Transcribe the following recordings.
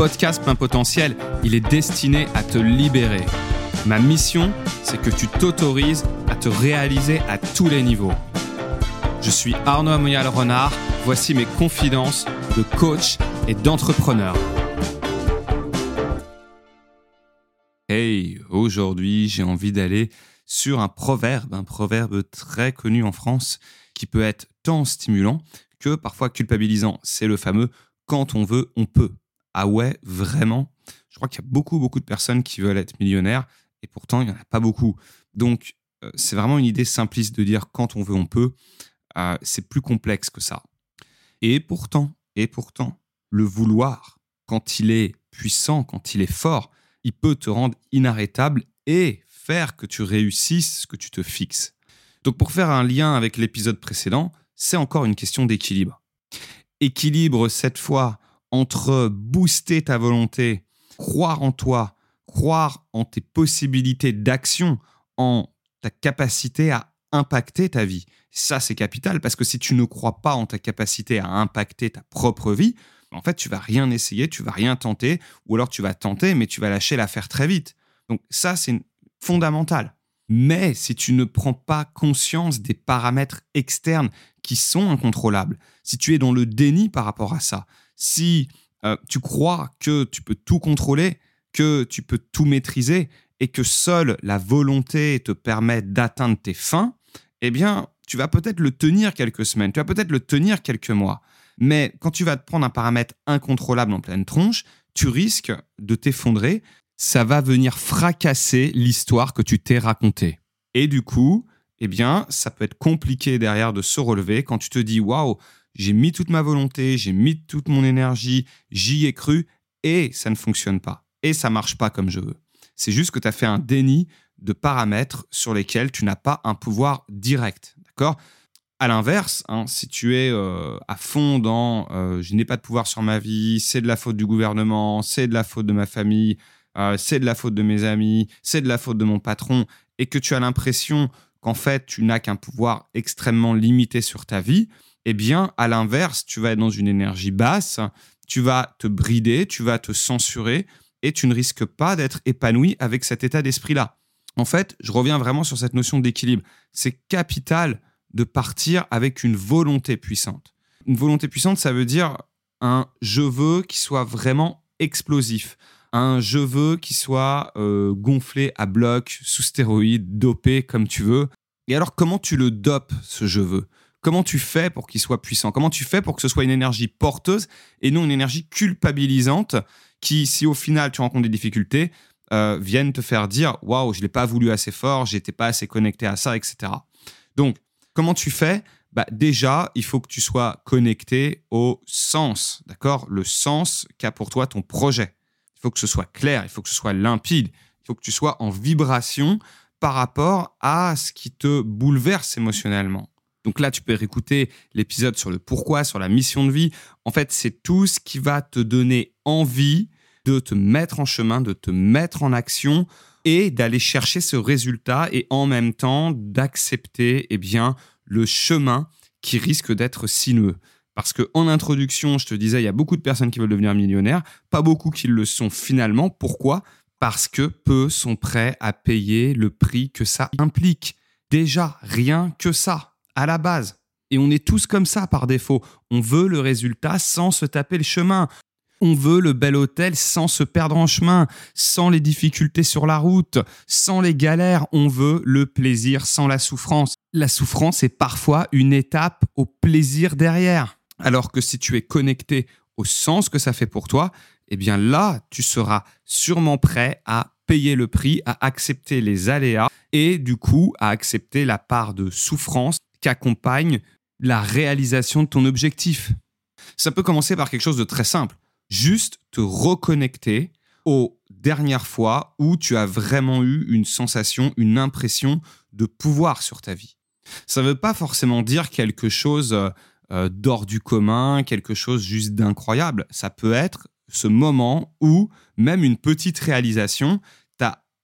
podcast Plein Potentiel, il est destiné à te libérer. Ma mission, c'est que tu t'autorises à te réaliser à tous les niveaux. Je suis Arnaud Amoyal Renard, voici mes confidences de coach et d'entrepreneur. Hey, aujourd'hui j'ai envie d'aller sur un proverbe, un proverbe très connu en France qui peut être tant stimulant que parfois culpabilisant. C'est le fameux quand on veut, on peut. Ah ouais, vraiment? Je crois qu'il y a beaucoup, beaucoup de personnes qui veulent être millionnaires et pourtant il n'y en a pas beaucoup. Donc euh, c'est vraiment une idée simpliste de dire quand on veut, on peut. Euh, c'est plus complexe que ça. Et pourtant, et pourtant, le vouloir, quand il est puissant, quand il est fort, il peut te rendre inarrêtable et faire que tu réussisses ce que tu te fixes. Donc pour faire un lien avec l'épisode précédent, c'est encore une question d'équilibre. Équilibre cette fois entre booster ta volonté, croire en toi, croire en tes possibilités d'action, en ta capacité à impacter ta vie. Ça, c'est capital parce que si tu ne crois pas en ta capacité à impacter ta propre vie, en fait, tu vas rien essayer, tu vas rien tenter, ou alors tu vas tenter, mais tu vas lâcher l'affaire très vite. Donc ça, c'est fondamental. Mais si tu ne prends pas conscience des paramètres externes qui sont incontrôlables, si tu es dans le déni par rapport à ça, si euh, tu crois que tu peux tout contrôler, que tu peux tout maîtriser et que seule la volonté te permet d'atteindre tes fins, eh bien, tu vas peut-être le tenir quelques semaines, tu vas peut-être le tenir quelques mois. Mais quand tu vas te prendre un paramètre incontrôlable en pleine tronche, tu risques de t'effondrer ça va venir fracasser l'histoire que tu t'es racontée. Et du coup, eh bien, ça peut être compliqué derrière de se relever quand tu te dis waouh, j'ai mis toute ma volonté, j'ai mis toute mon énergie, j'y ai cru et ça ne fonctionne pas. Et ça marche pas comme je veux. C'est juste que tu as fait un déni de paramètres sur lesquels tu n'as pas un pouvoir direct. D'accord? À l'inverse, hein, si tu es euh, à fond dans euh, je n'ai pas de pouvoir sur ma vie, c'est de la faute du gouvernement, c'est de la faute de ma famille, euh, c'est de la faute de mes amis, c'est de la faute de mon patron, et que tu as l'impression qu'en fait tu n'as qu'un pouvoir extrêmement limité sur ta vie, eh bien à l'inverse, tu vas être dans une énergie basse, tu vas te brider, tu vas te censurer, et tu ne risques pas d'être épanoui avec cet état d'esprit-là. En fait, je reviens vraiment sur cette notion d'équilibre. C'est capital de partir avec une volonté puissante. Une volonté puissante, ça veut dire un je veux qui soit vraiment explosif un je veux qui soit euh, gonflé à bloc, sous stéroïdes, dopé comme tu veux. Et alors, comment tu le dopes, ce je veux? Comment tu fais pour qu'il soit puissant? Comment tu fais pour que ce soit une énergie porteuse et non une énergie culpabilisante qui, si au final tu rencontres des difficultés, euh, viennent te faire dire waouh, je l'ai pas voulu assez fort, j'étais pas assez connecté à ça, etc. Donc, comment tu fais? Bah, déjà, il faut que tu sois connecté au sens, d'accord? Le sens qu'a pour toi ton projet. Il faut que ce soit clair, il faut que ce soit limpide, il faut que tu sois en vibration par rapport à ce qui te bouleverse émotionnellement. Donc là, tu peux réécouter l'épisode sur le pourquoi, sur la mission de vie. En fait, c'est tout ce qui va te donner envie de te mettre en chemin, de te mettre en action et d'aller chercher ce résultat et en même temps d'accepter eh bien le chemin qui risque d'être sinueux. Parce qu'en introduction, je te disais, il y a beaucoup de personnes qui veulent devenir millionnaires, pas beaucoup qui le sont finalement. Pourquoi? Parce que peu sont prêts à payer le prix que ça implique. Déjà, rien que ça, à la base. Et on est tous comme ça par défaut. On veut le résultat sans se taper le chemin. On veut le bel hôtel sans se perdre en chemin, sans les difficultés sur la route, sans les galères. On veut le plaisir sans la souffrance. La souffrance est parfois une étape au plaisir derrière. Alors que si tu es connecté au sens que ça fait pour toi, eh bien là, tu seras sûrement prêt à payer le prix, à accepter les aléas et du coup à accepter la part de souffrance qu'accompagne la réalisation de ton objectif. Ça peut commencer par quelque chose de très simple, juste te reconnecter aux dernières fois où tu as vraiment eu une sensation, une impression de pouvoir sur ta vie. Ça ne veut pas forcément dire quelque chose euh, euh, d'hors du commun, quelque chose juste d'incroyable. Ça peut être ce moment où même une petite réalisation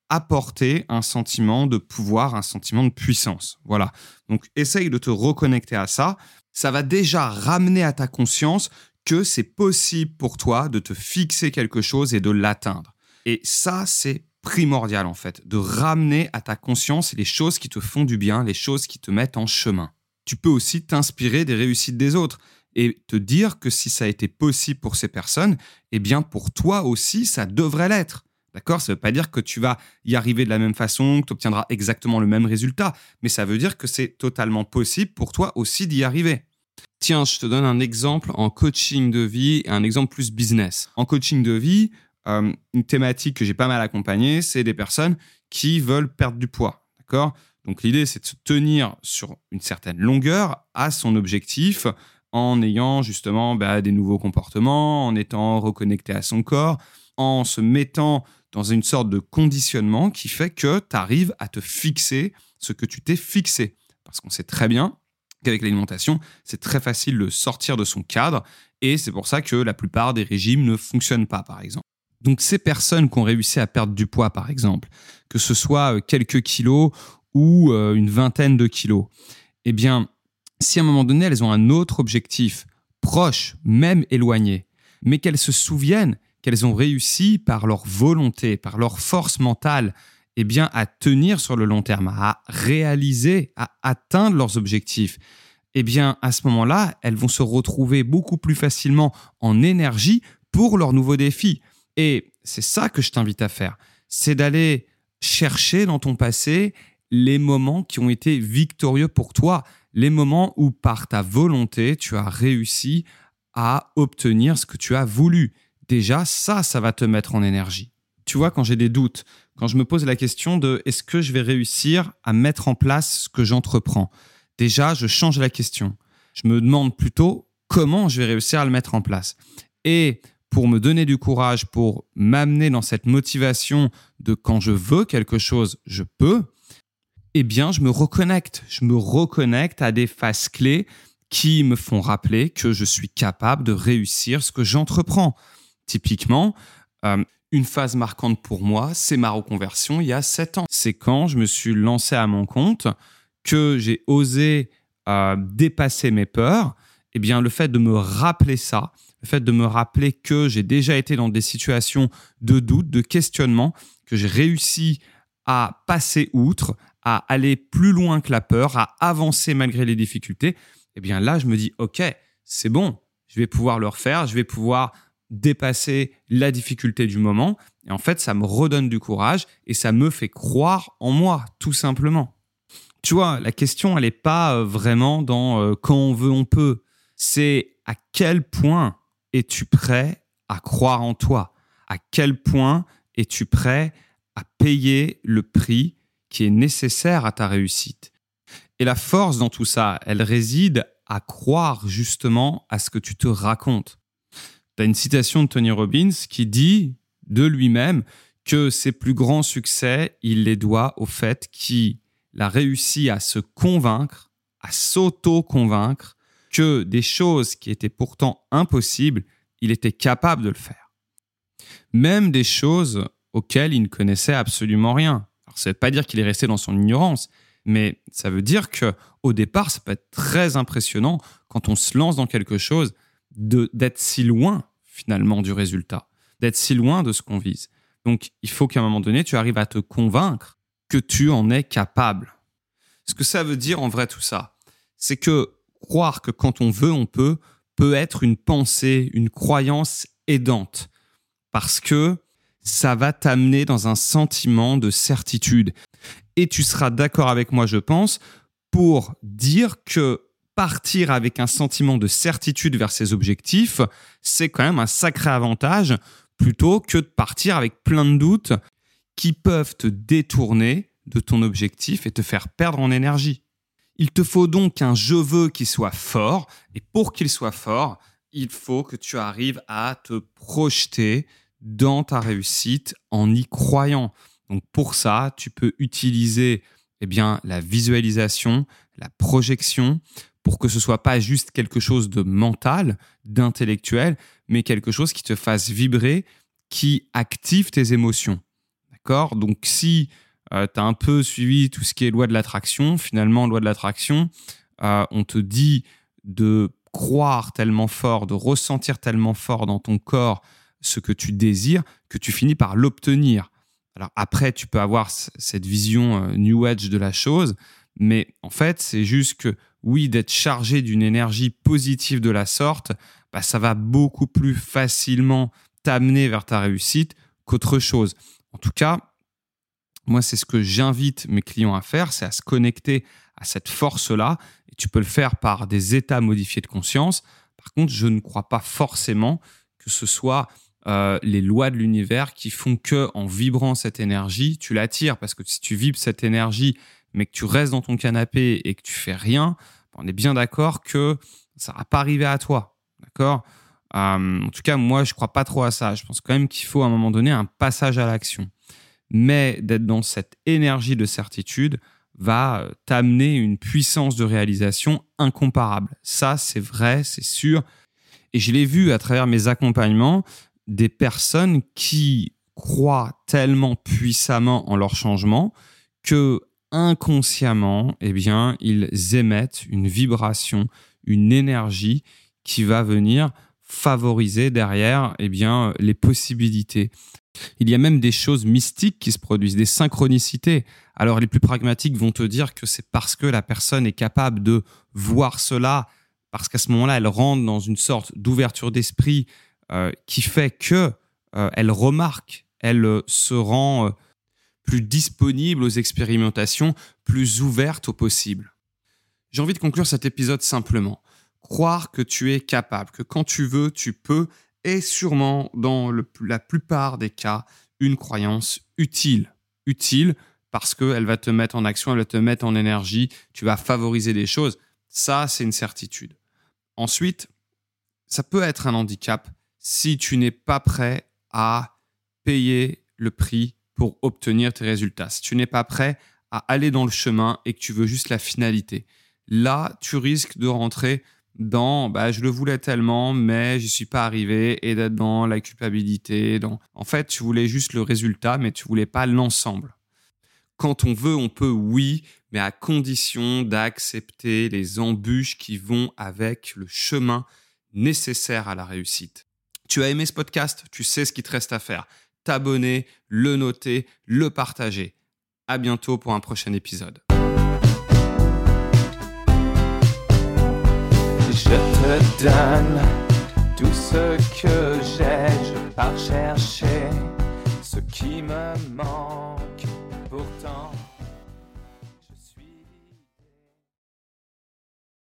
t'a apporté un sentiment de pouvoir, un sentiment de puissance. Voilà. Donc essaye de te reconnecter à ça. Ça va déjà ramener à ta conscience que c'est possible pour toi de te fixer quelque chose et de l'atteindre. Et ça, c'est primordial en fait, de ramener à ta conscience les choses qui te font du bien, les choses qui te mettent en chemin. Tu peux aussi t'inspirer des réussites des autres et te dire que si ça a été possible pour ces personnes, eh bien pour toi aussi, ça devrait l'être. D'accord? Ça ne veut pas dire que tu vas y arriver de la même façon, que tu obtiendras exactement le même résultat, mais ça veut dire que c'est totalement possible pour toi aussi d'y arriver. Tiens, je te donne un exemple en coaching de vie et un exemple plus business. En coaching de vie, euh, une thématique que j'ai pas mal accompagnée, c'est des personnes qui veulent perdre du poids. D'accord? Donc l'idée, c'est de se tenir sur une certaine longueur à son objectif en ayant justement bah, des nouveaux comportements, en étant reconnecté à son corps, en se mettant dans une sorte de conditionnement qui fait que tu arrives à te fixer ce que tu t'es fixé. Parce qu'on sait très bien qu'avec l'alimentation, c'est très facile de sortir de son cadre et c'est pour ça que la plupart des régimes ne fonctionnent pas, par exemple. Donc ces personnes qui ont réussi à perdre du poids, par exemple, que ce soit euh, quelques kilos ou euh, une vingtaine de kilos, eh bien, si à un moment donné, elles ont un autre objectif, proche, même éloigné, mais qu'elles se souviennent qu'elles ont réussi par leur volonté, par leur force mentale, eh bien, à tenir sur le long terme, à réaliser, à atteindre leurs objectifs, eh bien, à ce moment-là, elles vont se retrouver beaucoup plus facilement en énergie pour leurs nouveaux défis. Et c'est ça que je t'invite à faire, c'est d'aller chercher dans ton passé les moments qui ont été victorieux pour toi, les moments où par ta volonté, tu as réussi à obtenir ce que tu as voulu. Déjà, ça, ça va te mettre en énergie. Tu vois, quand j'ai des doutes, quand je me pose la question de est-ce que je vais réussir à mettre en place ce que j'entreprends, déjà, je change la question. Je me demande plutôt comment je vais réussir à le mettre en place. Et pour me donner du courage, pour m'amener dans cette motivation de quand je veux quelque chose, je peux, eh bien, je me reconnecte. Je me reconnecte à des phases clés qui me font rappeler que je suis capable de réussir ce que j'entreprends. Typiquement, euh, une phase marquante pour moi, c'est ma reconversion il y a sept ans. C'est quand je me suis lancé à mon compte, que j'ai osé euh, dépasser mes peurs. Eh bien, le fait de me rappeler ça, le fait de me rappeler que j'ai déjà été dans des situations de doute, de questionnement, que j'ai réussi à passer outre, à aller plus loin que la peur, à avancer malgré les difficultés, eh bien là, je me dis, OK, c'est bon, je vais pouvoir le refaire, je vais pouvoir dépasser la difficulté du moment. Et en fait, ça me redonne du courage et ça me fait croire en moi, tout simplement. Tu vois, la question, elle n'est pas euh, vraiment dans euh, quand on veut, on peut. C'est à quel point es-tu prêt à croire en toi? À quel point es-tu prêt à payer le prix qui est nécessaire à ta réussite? Et la force dans tout ça, elle réside à croire justement à ce que tu te racontes. Tu as une citation de Tony Robbins qui dit de lui-même que ses plus grands succès, il les doit au fait qu'il a réussi à se convaincre, à s'auto-convaincre que des choses qui étaient pourtant impossibles, il était capable de le faire. Même des choses auxquelles il ne connaissait absolument rien. Alors, ça ne veut pas dire qu'il est resté dans son ignorance, mais ça veut dire que au départ, ça peut être très impressionnant quand on se lance dans quelque chose d'être si loin finalement du résultat, d'être si loin de ce qu'on vise. Donc, il faut qu'à un moment donné, tu arrives à te convaincre que tu en es capable. Ce que ça veut dire en vrai tout ça, c'est que croire que quand on veut, on peut, peut être une pensée, une croyance aidante. Parce que ça va t'amener dans un sentiment de certitude. Et tu seras d'accord avec moi, je pense, pour dire que partir avec un sentiment de certitude vers ses objectifs, c'est quand même un sacré avantage plutôt que de partir avec plein de doutes qui peuvent te détourner de ton objectif et te faire perdre en énergie. Il te faut donc un je veux qui soit fort, et pour qu'il soit fort, il faut que tu arrives à te projeter dans ta réussite en y croyant. Donc pour ça, tu peux utiliser eh bien, la visualisation, la projection, pour que ce soit pas juste quelque chose de mental, d'intellectuel, mais quelque chose qui te fasse vibrer, qui active tes émotions. D'accord? Donc si euh, tu as un peu suivi tout ce qui est loi de l'attraction, finalement, loi de l'attraction, euh, on te dit de croire tellement fort, de ressentir tellement fort dans ton corps ce que tu désires, que tu finis par l'obtenir. Alors après, tu peux avoir cette vision euh, New Age de la chose, mais en fait, c'est juste que oui, d'être chargé d'une énergie positive de la sorte, bah, ça va beaucoup plus facilement t'amener vers ta réussite qu'autre chose. En tout cas, moi, c'est ce que j'invite mes clients à faire, c'est à se connecter à cette force-là. Et tu peux le faire par des états modifiés de conscience. Par contre, je ne crois pas forcément que ce soit euh, les lois de l'univers qui font que en vibrant cette énergie, tu l'attires. Parce que si tu vibres cette énergie, mais que tu restes dans ton canapé et que tu fais rien, on est bien d'accord que ça va pas arriver à toi. D'accord? Euh, En tout cas, moi, je crois pas trop à ça. Je pense quand même qu'il faut à un moment donné un passage à l'action. Mais d'être dans cette énergie de certitude va euh, t'amener une puissance de réalisation incomparable. Ça, c'est vrai, c'est sûr. Et je l'ai vu à travers mes accompagnements, des personnes qui croient tellement puissamment en leur changement que inconsciemment, eh bien, ils émettent une vibration, une énergie qui va venir favoriser derrière eh bien, les possibilités. Il y a même des choses mystiques qui se produisent, des synchronicités. Alors les plus pragmatiques vont te dire que c'est parce que la personne est capable de voir cela, parce qu'à ce moment-là, elle rentre dans une sorte d'ouverture d'esprit euh, qui fait que euh, elle remarque, elle euh, se rend plus disponible aux expérimentations, plus ouverte aux possibles. J'ai envie de conclure cet épisode simplement. Croire que tu es capable, que quand tu veux, tu peux, est sûrement, dans la plupart des cas, une croyance utile. Utile parce qu'elle va te mettre en action, elle va te mettre en énergie, tu vas favoriser des choses. Ça, c'est une certitude. Ensuite, ça peut être un handicap si tu n'es pas prêt à payer le prix pour obtenir tes résultats. Si tu n'es pas prêt à aller dans le chemin et que tu veux juste la finalité. Là, tu risques de rentrer dans bah, je le voulais tellement, mais je suis pas arrivé et d'être dans la culpabilité. Dans... En fait, tu voulais juste le résultat, mais tu voulais pas l'ensemble. Quand on veut, on peut, oui, mais à condition d'accepter les embûches qui vont avec le chemin nécessaire à la réussite. Tu as aimé ce podcast, tu sais ce qu'il te reste à faire. T'abonner, le noter, le partager. À bientôt pour un prochain épisode. Je te donne tout ce que j'ai, je pars chercher ce qui me manque.